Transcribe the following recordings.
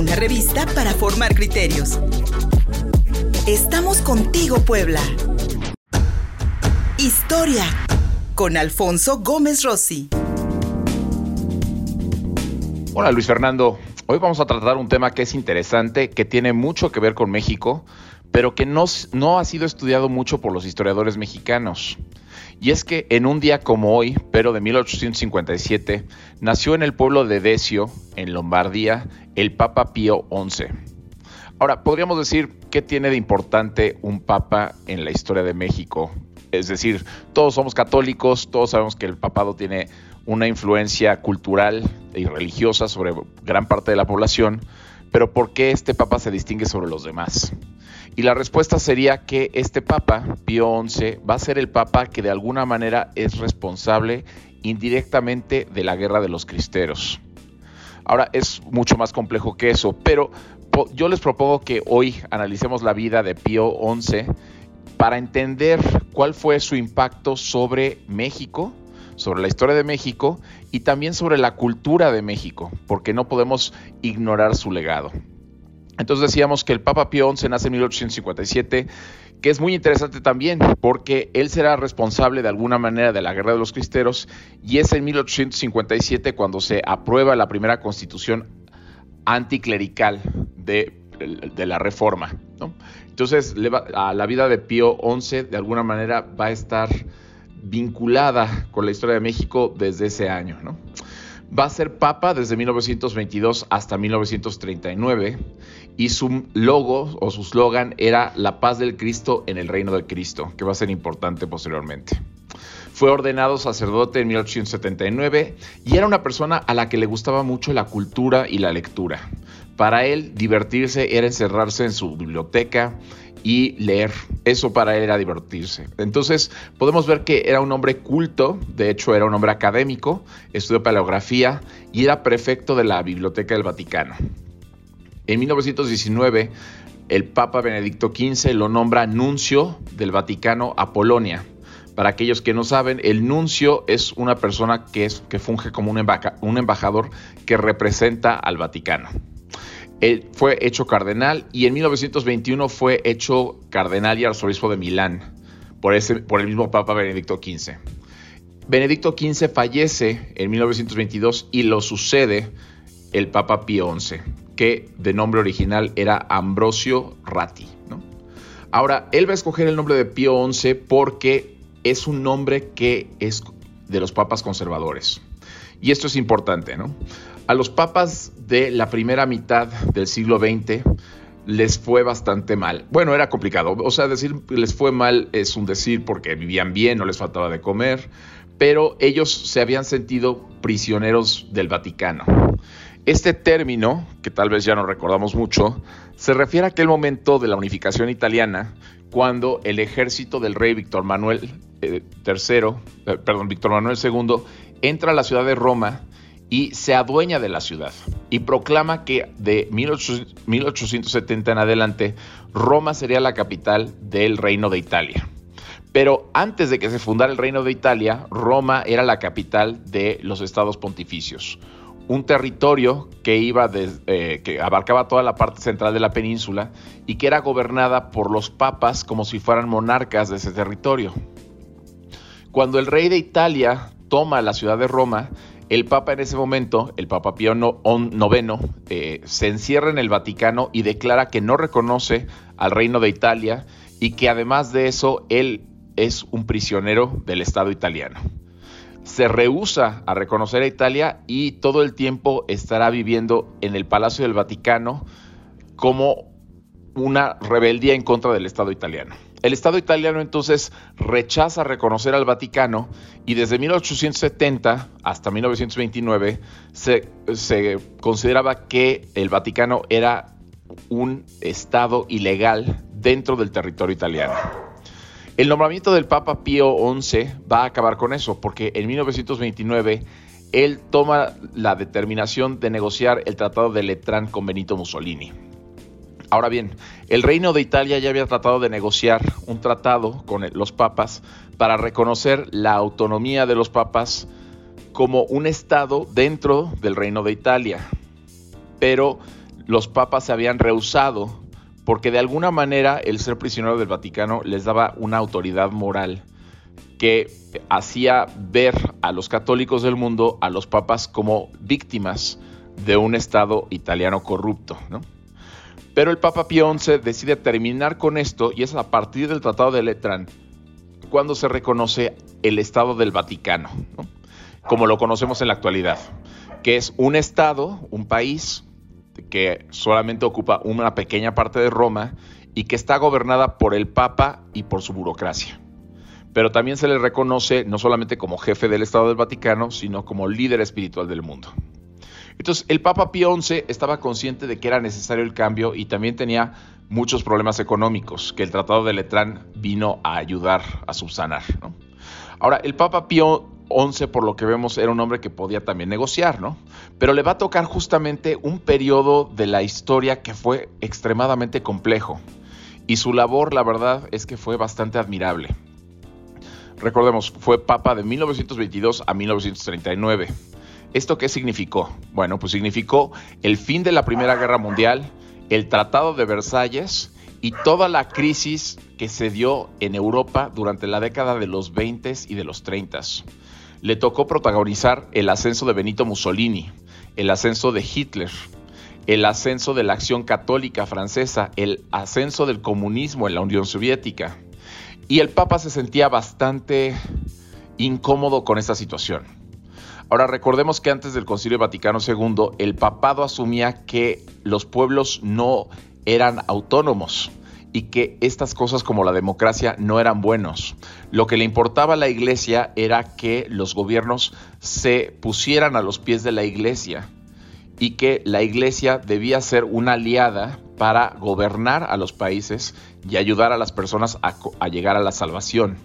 una revista para formar criterios. Estamos contigo, Puebla. Historia con Alfonso Gómez Rossi. Hola Luis Fernando, hoy vamos a tratar un tema que es interesante, que tiene mucho que ver con México, pero que no, no ha sido estudiado mucho por los historiadores mexicanos. Y es que en un día como hoy, pero de 1857, nació en el pueblo de Decio, en Lombardía, el Papa Pío XI. Ahora, podríamos decir, ¿qué tiene de importante un papa en la historia de México? Es decir, todos somos católicos, todos sabemos que el papado tiene una influencia cultural y religiosa sobre gran parte de la población, pero ¿por qué este papa se distingue sobre los demás? Y la respuesta sería que este Papa, Pío XI, va a ser el Papa que de alguna manera es responsable indirectamente de la guerra de los cristeros. Ahora es mucho más complejo que eso, pero yo les propongo que hoy analicemos la vida de Pío XI para entender cuál fue su impacto sobre México, sobre la historia de México y también sobre la cultura de México, porque no podemos ignorar su legado. Entonces decíamos que el Papa Pío XI nace en 1857, que es muy interesante también porque él será responsable de alguna manera de la Guerra de los Cristeros y es en 1857 cuando se aprueba la primera constitución anticlerical de, la Reforma. Entonces la vida de Pío XI de alguna manera va a estar vinculada con la historia de México desde ese año. ¿no? Va a ser papa desde 1922 hasta 1939 y su logo o su slogan era la paz del Cristo en el reino de Cristo, que va a ser importante posteriormente. Fue ordenado sacerdote en 1879 y era una persona a la que le gustaba mucho la cultura y la lectura. Para él, divertirse era encerrarse en su biblioteca y leer. Eso para él era divertirse. Entonces podemos ver que era un hombre culto, de hecho era un hombre académico, estudió paleografía y era prefecto de la Biblioteca del Vaticano. En 1919, el Papa Benedicto XV lo nombra nuncio del Vaticano a Polonia. Para aquellos que no saben, el nuncio es una persona que, es, que funge como un, un embajador que representa al Vaticano. Él fue hecho cardenal y en 1921 fue hecho cardenal y arzobispo de Milán por, ese, por el mismo Papa Benedicto XV. Benedicto XV fallece en 1922 y lo sucede el Papa Pío XI, que de nombre original era Ambrosio Ratti. Ahora, él va a escoger el nombre de Pío XI porque es un nombre que es de los papas conservadores. Y esto es importante, ¿no? A los papas de la primera mitad del siglo XX les fue bastante mal. Bueno, era complicado. O sea, decir les fue mal es un decir porque vivían bien, no les faltaba de comer, pero ellos se habían sentido prisioneros del Vaticano. Este término, que tal vez ya no recordamos mucho, se refiere a aquel momento de la unificación italiana cuando el ejército del rey Víctor Manuel III, eh, eh, perdón, Víctor Manuel II, entra a la ciudad de Roma y se adueña de la ciudad y proclama que de 1870 en adelante Roma sería la capital del reino de Italia. Pero antes de que se fundara el reino de Italia, Roma era la capital de los estados pontificios, un territorio que iba eh, que abarcaba toda la parte central de la península y que era gobernada por los papas como si fueran monarcas de ese territorio. Cuando el rey de Italia toma la ciudad de Roma, el Papa en ese momento, el Papa Pío IX, eh, se encierra en el Vaticano y declara que no reconoce al reino de Italia y que además de eso él es un prisionero del Estado italiano. Se rehúsa a reconocer a Italia y todo el tiempo estará viviendo en el Palacio del Vaticano como una rebeldía en contra del Estado italiano. El Estado italiano entonces rechaza reconocer al Vaticano y desde 1870 hasta 1929 se, se, consideraba que el Vaticano era un Estado ilegal dentro del territorio italiano. El nombramiento del Papa Pío XI va a acabar con eso porque en 1929 él toma la determinación de negociar el Tratado de Letrán con Benito Mussolini. Ahora bien, el Reino de Italia ya había tratado de negociar un tratado con los papas para reconocer la autonomía de los papas como un estado dentro del Reino de Italia. Pero los papas se habían rehusado porque de alguna manera el ser prisionero del Vaticano les daba una autoridad moral que hacía ver a los católicos del mundo, a los papas, como víctimas de un Estado italiano corrupto. Pero el Papa Pío XI decide terminar con esto y es a partir del Tratado de Letrán cuando se reconoce el Estado del Vaticano, como lo conocemos en la actualidad, que es un Estado, un país que solamente ocupa una pequeña parte de Roma y que está gobernada por el Papa y por su burocracia. Pero también se le reconoce no solamente como jefe del Estado del Vaticano, sino como líder espiritual del mundo. Entonces, el Papa Pío XI estaba consciente de que era necesario el cambio y también tenía muchos problemas económicos que el Tratado de Letrán vino a ayudar a subsanar. Ahora, el Papa Pío XI, por lo que vemos, era un hombre que podía también negociar, ¿no? Pero le va a tocar justamente un periodo de la historia que fue extremadamente complejo. Y su labor, la verdad, es que fue bastante admirable. Recordemos, fue papa de 1922 a 1939. ¿Esto qué significó? Bueno, pues significó el fin de la Primera Guerra Mundial, el Tratado de Versalles y toda la crisis que se dio en Europa durante la década de los 20 y de los 30. Le tocó protagonizar el ascenso de Benito Mussolini, el ascenso de Hitler, el ascenso de la acción católica francesa, el ascenso del comunismo en la Unión Soviética. Y el Papa se sentía bastante incómodo con esta situación. Ahora recordemos que antes del Concilio Vaticano II el papado asumía que los pueblos no eran autónomos y que estas cosas como la democracia no eran buenos. Lo que le importaba a la iglesia era que los gobiernos se pusieran a los pies de la iglesia y que la iglesia debía ser una aliada para gobernar a los países y ayudar a las personas a, llegar a la salvación.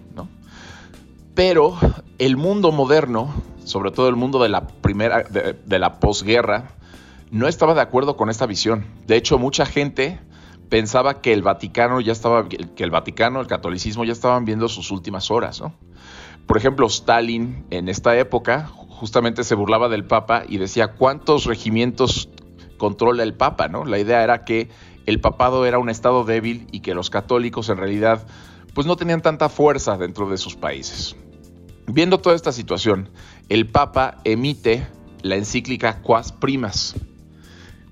Pero el mundo moderno sobre todo el mundo de la primera, de, la posguerra, no estaba de acuerdo con esta visión. De hecho, mucha gente pensaba que el Vaticano ya estaba, que el Vaticano, el catolicismo ya estaban viendo sus últimas horas, Por ejemplo, Stalin en esta época justamente se burlaba del Papa y decía cuántos regimientos controla el Papa, ¿no? La idea era que el papado era un estado débil y que los católicos en realidad pues no tenían tanta fuerza dentro de sus países. Viendo toda esta situación, el Papa emite la encíclica Quas Primas.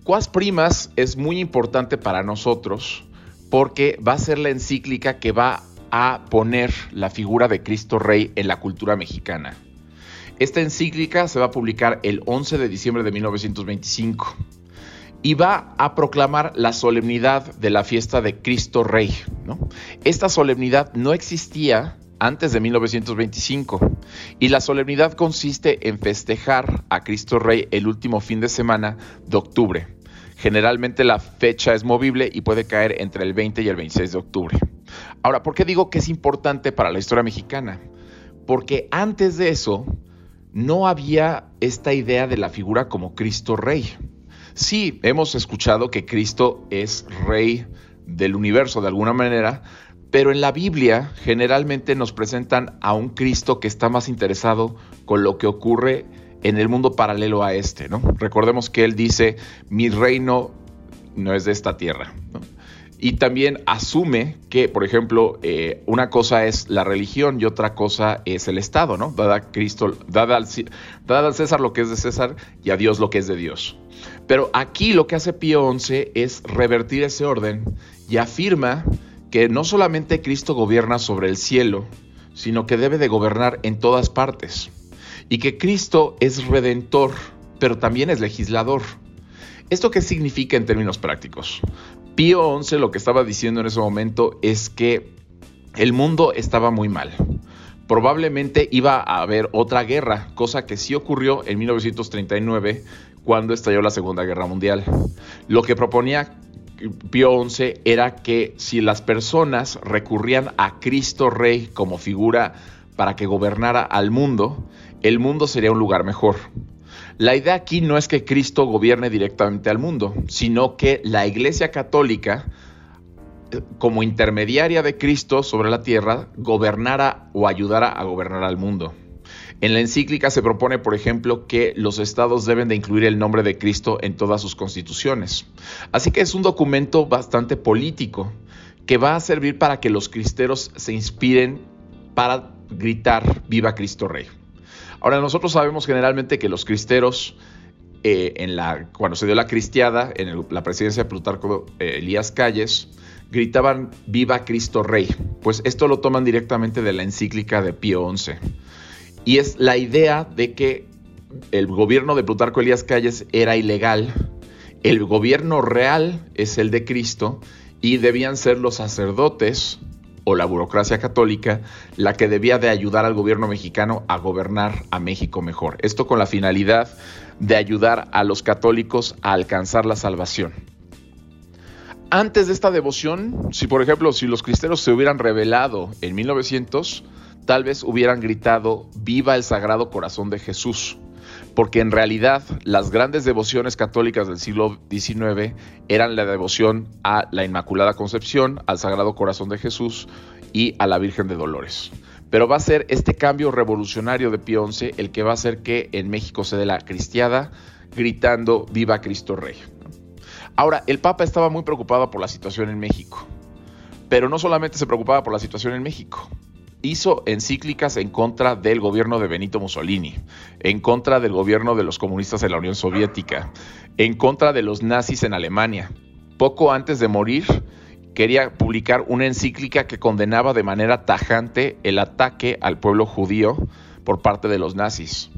Quas Primas es muy importante para nosotros porque va a ser la encíclica que va a poner la figura de Cristo Rey en la cultura mexicana. Esta encíclica se va a publicar el 11 de diciembre de 1925 y va a proclamar la solemnidad de la fiesta de Cristo Rey. Esta solemnidad no existía antes de 1925 y la solemnidad consiste en festejar a Cristo Rey el último fin de semana de octubre. Generalmente la fecha es movible y puede caer entre el 20 y el 26 de octubre. Ahora, ¿por qué digo que es importante para la historia mexicana? Porque antes de eso no había esta idea de la figura como Cristo Rey. Sí, hemos escuchado que Cristo es Rey del universo de alguna manera, pero en la Biblia generalmente nos presentan a un Cristo que está más interesado con lo que ocurre en el mundo paralelo a este, ¿no? Recordemos que él dice, mi reino no es de esta tierra, Y también asume que, por ejemplo, eh, una cosa es la religión y otra cosa es el Estado, ¿no? Dada Cristo, dada al, dada al César lo que es de César y a Dios lo que es de Dios. Pero aquí lo que hace Pío XI es revertir ese orden y afirma que no solamente Cristo gobierna sobre el cielo, sino que debe de gobernar en todas partes. Y que Cristo es redentor, pero también es legislador. ¿Esto qué significa en términos prácticos? Pío XI lo que estaba diciendo en ese momento es que el mundo estaba muy mal. Probablemente iba a haber otra guerra, cosa que sí ocurrió en 1939 cuando estalló la Segunda Guerra Mundial. Lo que proponía Pío XI era que si las personas recurrían a Cristo Rey como figura para que gobernara al mundo, el mundo sería un lugar mejor. La idea aquí no es que Cristo gobierne directamente al mundo, sino que la Iglesia Católica, eh, como intermediaria de Cristo sobre la tierra, gobernara o ayudara a gobernar al mundo. En la encíclica se propone, por ejemplo, que los estados deben de incluir el nombre de Cristo en todas sus constituciones. Así que es un documento bastante político que va a servir para que los cristeros se inspiren para gritar Viva Cristo Rey. Ahora, nosotros sabemos generalmente que los cristeros, eh, cuando se dio la cristiada, en la presidencia de Plutarco eh, Elías Calles, gritaban Viva Cristo Rey. Pues esto lo toman directamente de la encíclica de Pío XI. Y es la idea de que el gobierno de Plutarco Elías Calles era ilegal, el gobierno real es el de Cristo y debían ser los sacerdotes o la burocracia católica la que debía de ayudar al gobierno mexicano a gobernar a México mejor. Esto con la finalidad de ayudar a los católicos a alcanzar la salvación. Antes de esta devoción, si por ejemplo, si los cristeros se hubieran revelado en 1900, tal vez hubieran gritado, viva el Sagrado Corazón de Jesús, porque en realidad las grandes devociones católicas del siglo XIX eran la devoción a la Inmaculada Concepción, al Sagrado Corazón de Jesús y a la Virgen de Dolores. Pero va a ser este cambio revolucionario de Pío XI el que va a hacer que en México se dé la cristiada gritando Viva Cristo Rey. Ahora, el Papa estaba muy preocupado por la situación en México, pero no solamente se preocupaba por la situación en México, hizo encíclicas en contra del gobierno de Benito Mussolini, en contra del gobierno de los comunistas en la Unión Soviética, en contra de los nazis en Alemania. Poco antes de morir, quería publicar una encíclica que condenaba de manera tajante el ataque al pueblo judío por parte de los nazis.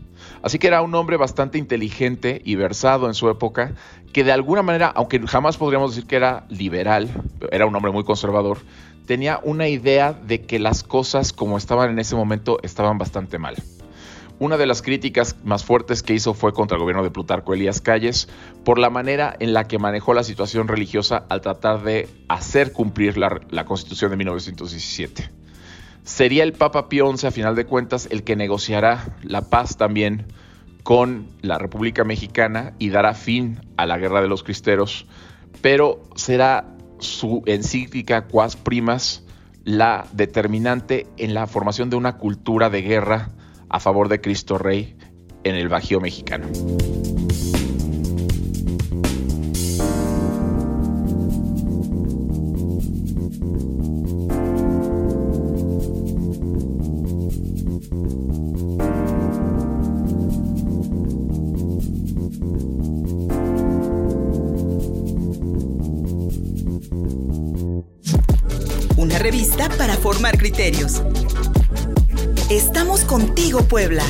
Así que era un hombre bastante inteligente y versado en su época, que de alguna manera, aunque jamás podríamos decir que era liberal, era un hombre muy conservador, tenía una idea de que las cosas como estaban en ese momento estaban bastante mal. Una de las críticas más fuertes que hizo fue contra el gobierno de Plutarco Elías Calles por la manera en la que manejó la situación religiosa al tratar de hacer cumplir la, la constitución de 1917. Sería el Papa Pío XI, a final de cuentas, el que negociará la paz también con la República Mexicana y dará fin a la guerra de los cristeros, pero será su encíclica Quas Primas la determinante en la formación de una cultura de guerra a favor de Cristo Rey en el Bajío mexicano. Para formar criterios. Estamos contigo, Puebla.